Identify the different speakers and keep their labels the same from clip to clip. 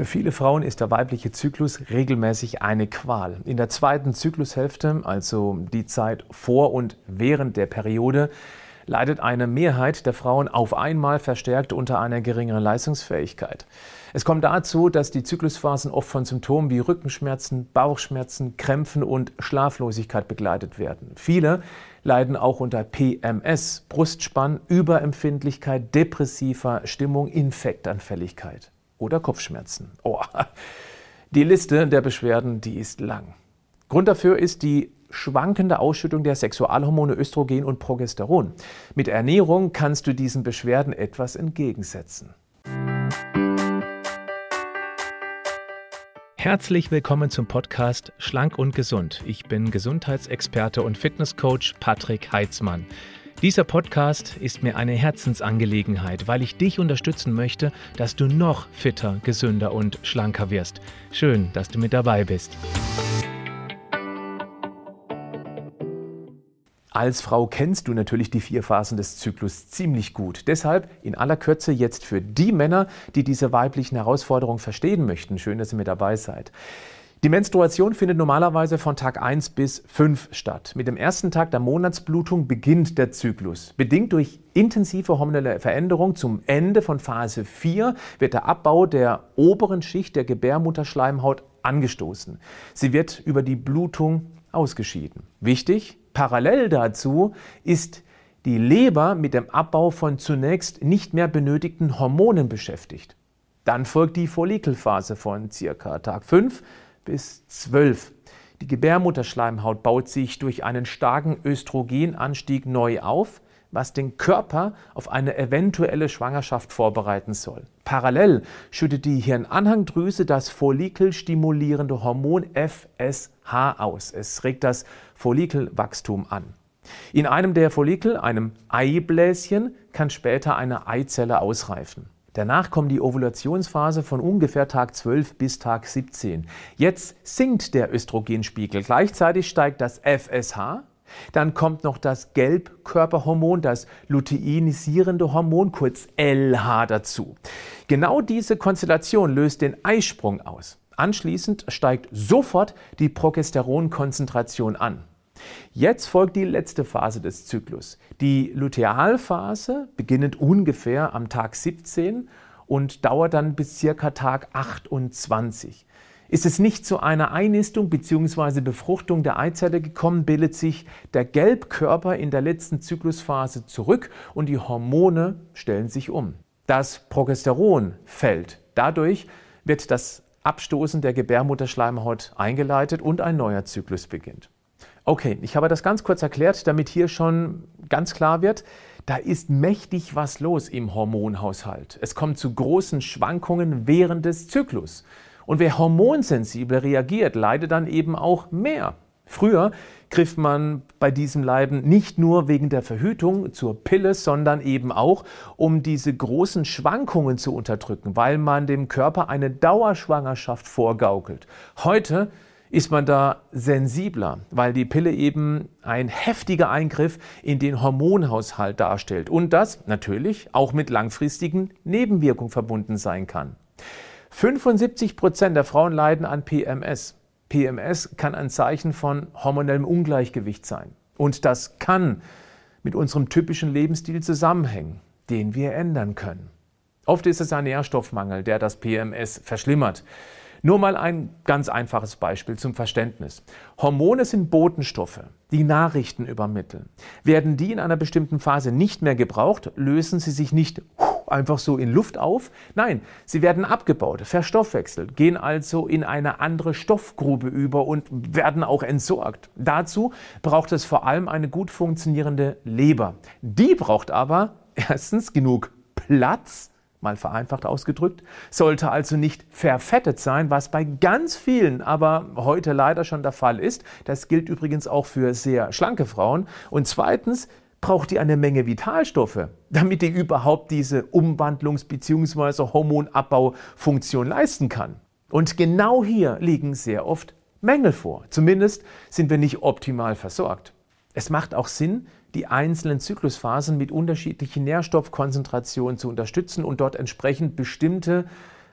Speaker 1: Für viele Frauen ist der weibliche Zyklus regelmäßig eine Qual. In der zweiten Zyklushälfte, also die Zeit vor und während der Periode, leidet eine Mehrheit der Frauen auf einmal verstärkt unter einer geringeren Leistungsfähigkeit. Es kommt dazu, dass die Zyklusphasen oft von Symptomen wie Rückenschmerzen, Bauchschmerzen, Krämpfen und Schlaflosigkeit begleitet werden. Viele leiden auch unter PMS, Brustspann, Überempfindlichkeit, depressiver Stimmung, Infektanfälligkeit oder Kopfschmerzen. Oh, die Liste der Beschwerden, die ist lang. Grund dafür ist die schwankende Ausschüttung der Sexualhormone Östrogen und Progesteron. Mit Ernährung kannst du diesen Beschwerden etwas entgegensetzen. Herzlich willkommen zum Podcast Schlank und Gesund. Ich bin Gesundheitsexperte und Fitnesscoach Patrick Heitzmann. Dieser Podcast ist mir eine Herzensangelegenheit, weil ich dich unterstützen möchte, dass du noch fitter, gesünder und schlanker wirst. Schön, dass du mit dabei bist. Als Frau kennst du natürlich die vier Phasen des Zyklus ziemlich gut. Deshalb in aller Kürze jetzt für die Männer, die diese weiblichen Herausforderungen verstehen möchten. Schön, dass ihr mit dabei seid. Die Menstruation findet normalerweise von Tag 1 bis 5 statt. Mit dem ersten Tag der Monatsblutung beginnt der Zyklus. Bedingt durch intensive hormonelle Veränderung zum Ende von Phase 4 wird der Abbau der oberen Schicht der Gebärmutterschleimhaut angestoßen. Sie wird über die Blutung ausgeschieden. Wichtig, parallel dazu ist die Leber mit dem Abbau von zunächst nicht mehr benötigten Hormonen beschäftigt. Dann folgt die Follikelphase von circa Tag 5 bis 12. Die Gebärmutterschleimhaut baut sich durch einen starken Östrogenanstieg neu auf, was den Körper auf eine eventuelle Schwangerschaft vorbereiten soll. Parallel schüttet die Hirnanhangdrüse das follikelstimulierende Hormon FSH aus. Es regt das Follikelwachstum an. In einem der Follikel, einem Eibläschen, kann später eine Eizelle ausreifen. Danach kommt die Ovulationsphase von ungefähr Tag 12 bis Tag 17. Jetzt sinkt der Östrogenspiegel. Gleichzeitig steigt das FSH. Dann kommt noch das Gelbkörperhormon, das luteinisierende Hormon, kurz LH, dazu. Genau diese Konstellation löst den Eisprung aus. Anschließend steigt sofort die Progesteronkonzentration an. Jetzt folgt die letzte Phase des Zyklus. Die Lutealphase, beginnend ungefähr am Tag 17 und dauert dann bis circa Tag 28. Ist es nicht zu einer Einnistung bzw. Befruchtung der Eizelle gekommen, bildet sich der Gelbkörper in der letzten Zyklusphase zurück und die Hormone stellen sich um. Das Progesteron fällt. Dadurch wird das Abstoßen der Gebärmutterschleimhaut eingeleitet und ein neuer Zyklus beginnt. Okay, ich habe das ganz kurz erklärt, damit hier schon ganz klar wird, da ist mächtig was los im Hormonhaushalt. Es kommt zu großen Schwankungen während des Zyklus. Und wer hormonsensibel reagiert, leidet dann eben auch mehr. Früher griff man bei diesem Leiden nicht nur wegen der Verhütung zur Pille, sondern eben auch, um diese großen Schwankungen zu unterdrücken, weil man dem Körper eine Dauerschwangerschaft vorgaukelt. Heute ist man da sensibler, weil die Pille eben ein heftiger Eingriff in den Hormonhaushalt darstellt und das natürlich auch mit langfristigen Nebenwirkungen verbunden sein kann. 75 Prozent der Frauen leiden an PMS. PMS kann ein Zeichen von hormonellem Ungleichgewicht sein. Und das kann mit unserem typischen Lebensstil zusammenhängen, den wir ändern können. Oft ist es ein Nährstoffmangel, der das PMS verschlimmert. Nur mal ein ganz einfaches Beispiel zum Verständnis. Hormone sind Botenstoffe, die Nachrichten übermitteln. Werden die in einer bestimmten Phase nicht mehr gebraucht, lösen sie sich nicht einfach so in Luft auf. Nein, sie werden abgebaut, verstoffwechselt, gehen also in eine andere Stoffgrube über und werden auch entsorgt. Dazu braucht es vor allem eine gut funktionierende Leber. Die braucht aber erstens genug Platz, mal vereinfacht ausgedrückt, sollte also nicht verfettet sein, was bei ganz vielen aber heute leider schon der Fall ist. Das gilt übrigens auch für sehr schlanke Frauen. Und zweitens braucht die eine Menge Vitalstoffe, damit die überhaupt diese Umwandlungs- bzw. Hormonabbaufunktion leisten kann. Und genau hier liegen sehr oft Mängel vor. Zumindest sind wir nicht optimal versorgt. Es macht auch Sinn, die einzelnen Zyklusphasen mit unterschiedlichen Nährstoffkonzentrationen zu unterstützen und dort entsprechend bestimmte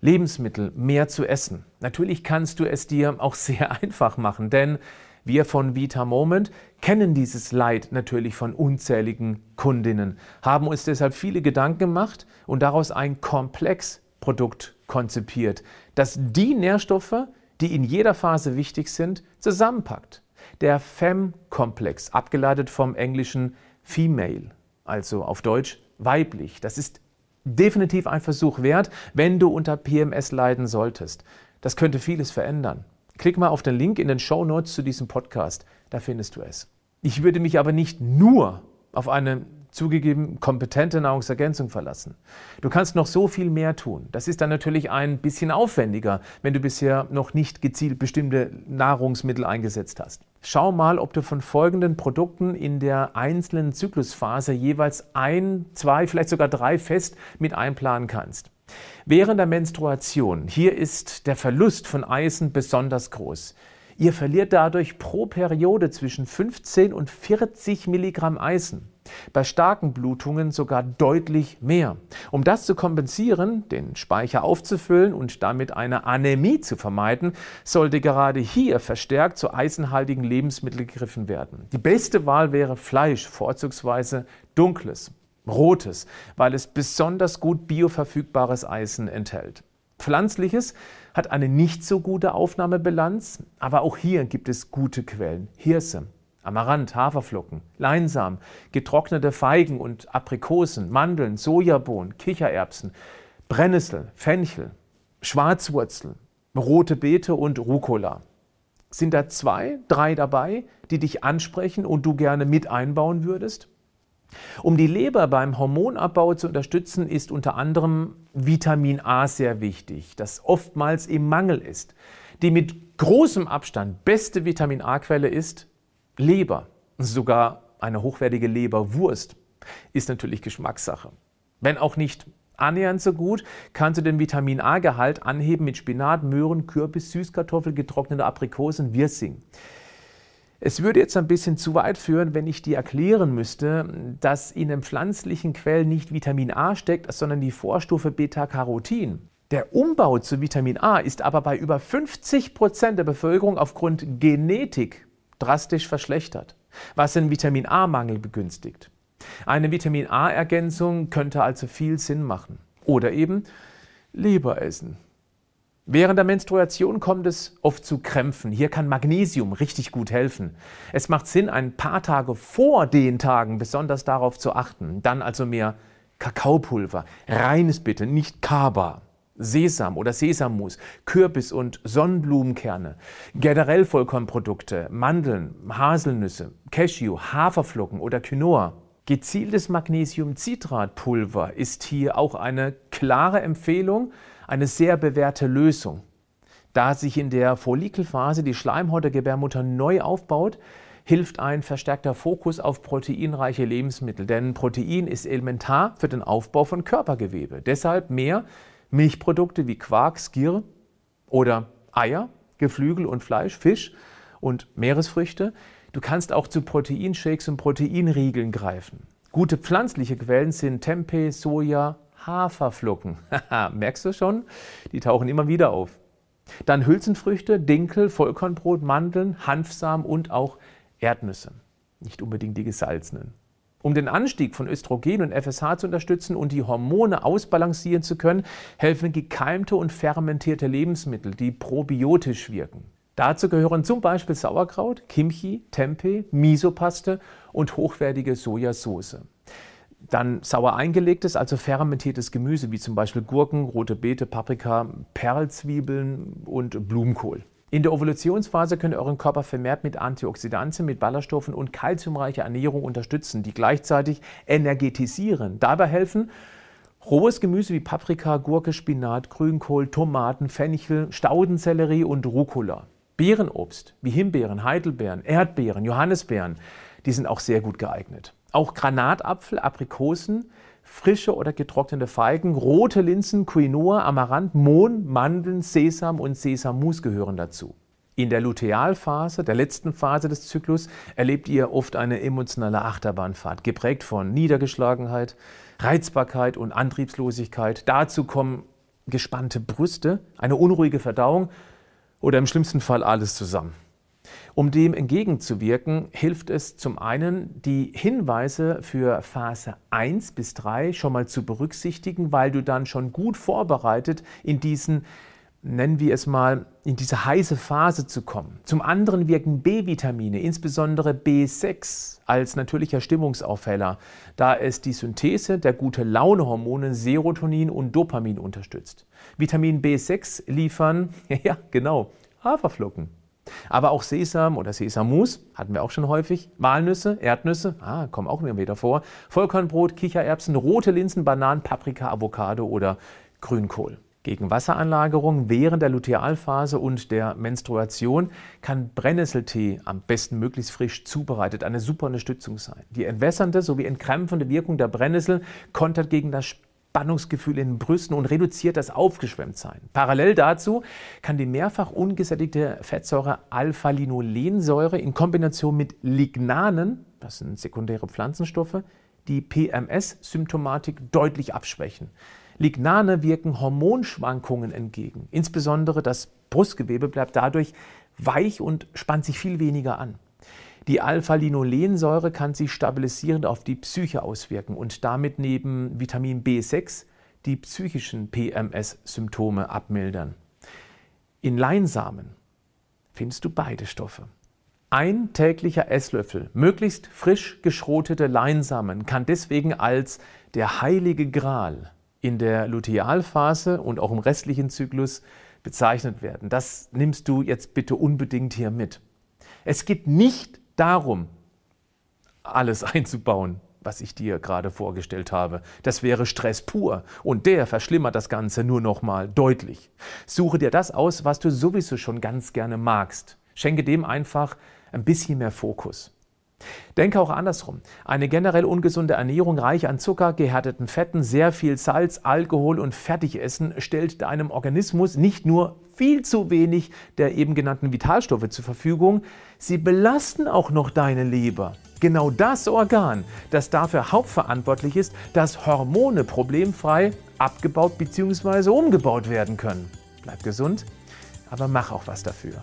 Speaker 1: Lebensmittel mehr zu essen. Natürlich kannst du es dir auch sehr einfach machen, denn wir von Vita Moment kennen dieses Leid natürlich von unzähligen Kundinnen, haben uns deshalb viele Gedanken gemacht und daraus ein Komplexprodukt konzipiert, das die Nährstoffe, die in jeder Phase wichtig sind, zusammenpackt. Der FEM-Komplex, abgeleitet vom englischen Female, also auf Deutsch weiblich. Das ist definitiv ein Versuch wert, wenn du unter PMS leiden solltest. Das könnte vieles verändern. Klick mal auf den Link in den Show Notes zu diesem Podcast, da findest du es. Ich würde mich aber nicht nur auf eine zugegeben kompetente Nahrungsergänzung verlassen. Du kannst noch so viel mehr tun. Das ist dann natürlich ein bisschen aufwendiger, wenn du bisher noch nicht gezielt bestimmte Nahrungsmittel eingesetzt hast. Schau mal, ob du von folgenden Produkten in der einzelnen Zyklusphase jeweils ein, zwei, vielleicht sogar drei fest mit einplanen kannst. Während der Menstruation, hier ist der Verlust von Eisen besonders groß. Ihr verliert dadurch pro Periode zwischen 15 und 40 Milligramm Eisen. Bei starken Blutungen sogar deutlich mehr. Um das zu kompensieren, den Speicher aufzufüllen und damit eine Anämie zu vermeiden, sollte gerade hier verstärkt zu eisenhaltigen Lebensmitteln gegriffen werden. Die beste Wahl wäre Fleisch, vorzugsweise dunkles, rotes, weil es besonders gut bioverfügbares Eisen enthält. Pflanzliches hat eine nicht so gute Aufnahmebilanz, aber auch hier gibt es gute Quellen. Hirse, Amaranth, Haferflocken, Leinsamen, getrocknete Feigen und Aprikosen, Mandeln, Sojabohnen, Kichererbsen, Brennnessel, Fenchel, Schwarzwurzel, rote Beete und Rucola. Sind da zwei, drei dabei, die dich ansprechen und du gerne mit einbauen würdest? Um die Leber beim Hormonabbau zu unterstützen, ist unter anderem Vitamin A sehr wichtig, das oftmals im Mangel ist. Die mit großem Abstand beste Vitamin A-Quelle ist Leber, sogar eine hochwertige Leberwurst, ist natürlich Geschmackssache. Wenn auch nicht annähernd so gut, kannst du den Vitamin A-Gehalt anheben mit Spinat, Möhren, Kürbis, Süßkartoffel, getrocknete Aprikosen, Wirsing. Es würde jetzt ein bisschen zu weit führen, wenn ich dir erklären müsste, dass in den pflanzlichen Quellen nicht Vitamin A steckt, sondern die Vorstufe Beta-Carotin. Der Umbau zu Vitamin A ist aber bei über 50 Prozent der Bevölkerung aufgrund Genetik drastisch verschlechtert, was den Vitamin A-Mangel begünstigt. Eine Vitamin A-Ergänzung könnte also viel Sinn machen. Oder eben Leber essen. Während der Menstruation kommt es oft zu Krämpfen. Hier kann Magnesium richtig gut helfen. Es macht Sinn, ein paar Tage vor den Tagen besonders darauf zu achten. Dann also mehr Kakaopulver. Reines bitte, nicht Kaba. Sesam oder Sesammus, Kürbis- und Sonnenblumenkerne, generell Vollkornprodukte, Mandeln, Haselnüsse, Cashew, Haferflocken oder Quinoa. Gezieltes Magnesiumcitratpulver ist hier auch eine klare Empfehlung, eine sehr bewährte Lösung. Da sich in der Follikelphase die Schleimhaut der Gebärmutter neu aufbaut, hilft ein verstärkter Fokus auf proteinreiche Lebensmittel, denn Protein ist elementar für den Aufbau von Körpergewebe. Deshalb mehr Milchprodukte wie Quark, Skir oder Eier, Geflügel und Fleisch, Fisch und Meeresfrüchte. Du kannst auch zu Proteinshakes und Proteinriegeln greifen. Gute pflanzliche Quellen sind Tempeh, Soja, Haferflocken. Merkst du schon? Die tauchen immer wieder auf. Dann Hülsenfrüchte, Dinkel, Vollkornbrot, Mandeln, Hanfsamen und auch Erdnüsse. Nicht unbedingt die gesalzenen. Um den Anstieg von Östrogen und FSH zu unterstützen und die Hormone ausbalancieren zu können, helfen gekeimte und fermentierte Lebensmittel, die probiotisch wirken. Dazu gehören zum Beispiel Sauerkraut, Kimchi, Tempeh, Misopaste und hochwertige Sojasauce. Dann sauer eingelegtes, also fermentiertes Gemüse, wie zum Beispiel Gurken, rote Beete, Paprika, Perlzwiebeln und Blumenkohl. In der Ovulationsphase könnt ihr euren Körper vermehrt mit Antioxidantien, mit Ballaststoffen und kalziumreicher Ernährung unterstützen, die gleichzeitig energetisieren. Dabei helfen rohes Gemüse wie Paprika, Gurke, Spinat, Grünkohl, Tomaten, Fenchel, Staudensellerie und Rucola. Beerenobst wie Himbeeren, Heidelbeeren, Erdbeeren, Johannisbeeren, die sind auch sehr gut geeignet. Auch Granatapfel, Aprikosen, frische oder getrocknete Feigen, rote Linsen, Quinoa, Amaranth, Mohn, Mandeln, Sesam und Sesammus gehören dazu. In der Lutealphase, der letzten Phase des Zyklus, erlebt ihr oft eine emotionale Achterbahnfahrt, geprägt von Niedergeschlagenheit, Reizbarkeit und Antriebslosigkeit. Dazu kommen gespannte Brüste, eine unruhige Verdauung oder im schlimmsten Fall alles zusammen. Um dem entgegenzuwirken, hilft es zum einen, die Hinweise für Phase 1 bis 3 schon mal zu berücksichtigen, weil du dann schon gut vorbereitet in diesen nennen wir es mal, in diese heiße Phase zu kommen. Zum anderen wirken B-Vitamine, insbesondere B6, als natürlicher Stimmungsaufheller, da es die Synthese der gute Launehormone Serotonin und Dopamin unterstützt. Vitamin B6 liefern, ja genau, Haferflocken. Aber auch Sesam oder Sesammus hatten wir auch schon häufig. Walnüsse, Erdnüsse, ah, kommen auch immer wieder vor. Vollkornbrot, Kichererbsen, rote Linsen, Bananen, Paprika, Avocado oder Grünkohl. Gegen Wasseranlagerung während der Lutealphase und der Menstruation kann Brennnesseltee am besten möglichst frisch zubereitet eine super Unterstützung sein. Die entwässernde sowie entkrämpfende Wirkung der Brennnessel kontert gegen das Spannungsgefühl in den Brüsten und reduziert das Aufgeschwemmtsein. Parallel dazu kann die mehrfach ungesättigte Fettsäure Alpha-Linolensäure in Kombination mit Lignanen, das sind sekundäre Pflanzenstoffe, die PMS-Symptomatik deutlich abschwächen. Lignane wirken Hormonschwankungen entgegen. Insbesondere das Brustgewebe bleibt dadurch weich und spannt sich viel weniger an. Die Alpha-Linolensäure kann sich stabilisierend auf die Psyche auswirken und damit neben Vitamin B6 die psychischen PMS-Symptome abmildern. In Leinsamen findest du beide Stoffe. Ein täglicher Esslöffel möglichst frisch geschrotete Leinsamen kann deswegen als der heilige Gral in der Lutealphase und auch im restlichen Zyklus bezeichnet werden. Das nimmst du jetzt bitte unbedingt hier mit. Es geht nicht darum, alles einzubauen, was ich dir gerade vorgestellt habe. Das wäre Stress pur und der verschlimmert das Ganze nur noch mal deutlich. Suche dir das aus, was du sowieso schon ganz gerne magst. Schenke dem einfach ein bisschen mehr Fokus. Denke auch andersrum. Eine generell ungesunde Ernährung reich an Zucker, gehärteten Fetten, sehr viel Salz, Alkohol und Fertigessen stellt deinem Organismus nicht nur viel zu wenig der eben genannten Vitalstoffe zur Verfügung, sie belasten auch noch deine Leber. Genau das Organ, das dafür hauptverantwortlich ist, dass Hormone problemfrei abgebaut bzw. umgebaut werden können. Bleib gesund, aber mach auch was dafür.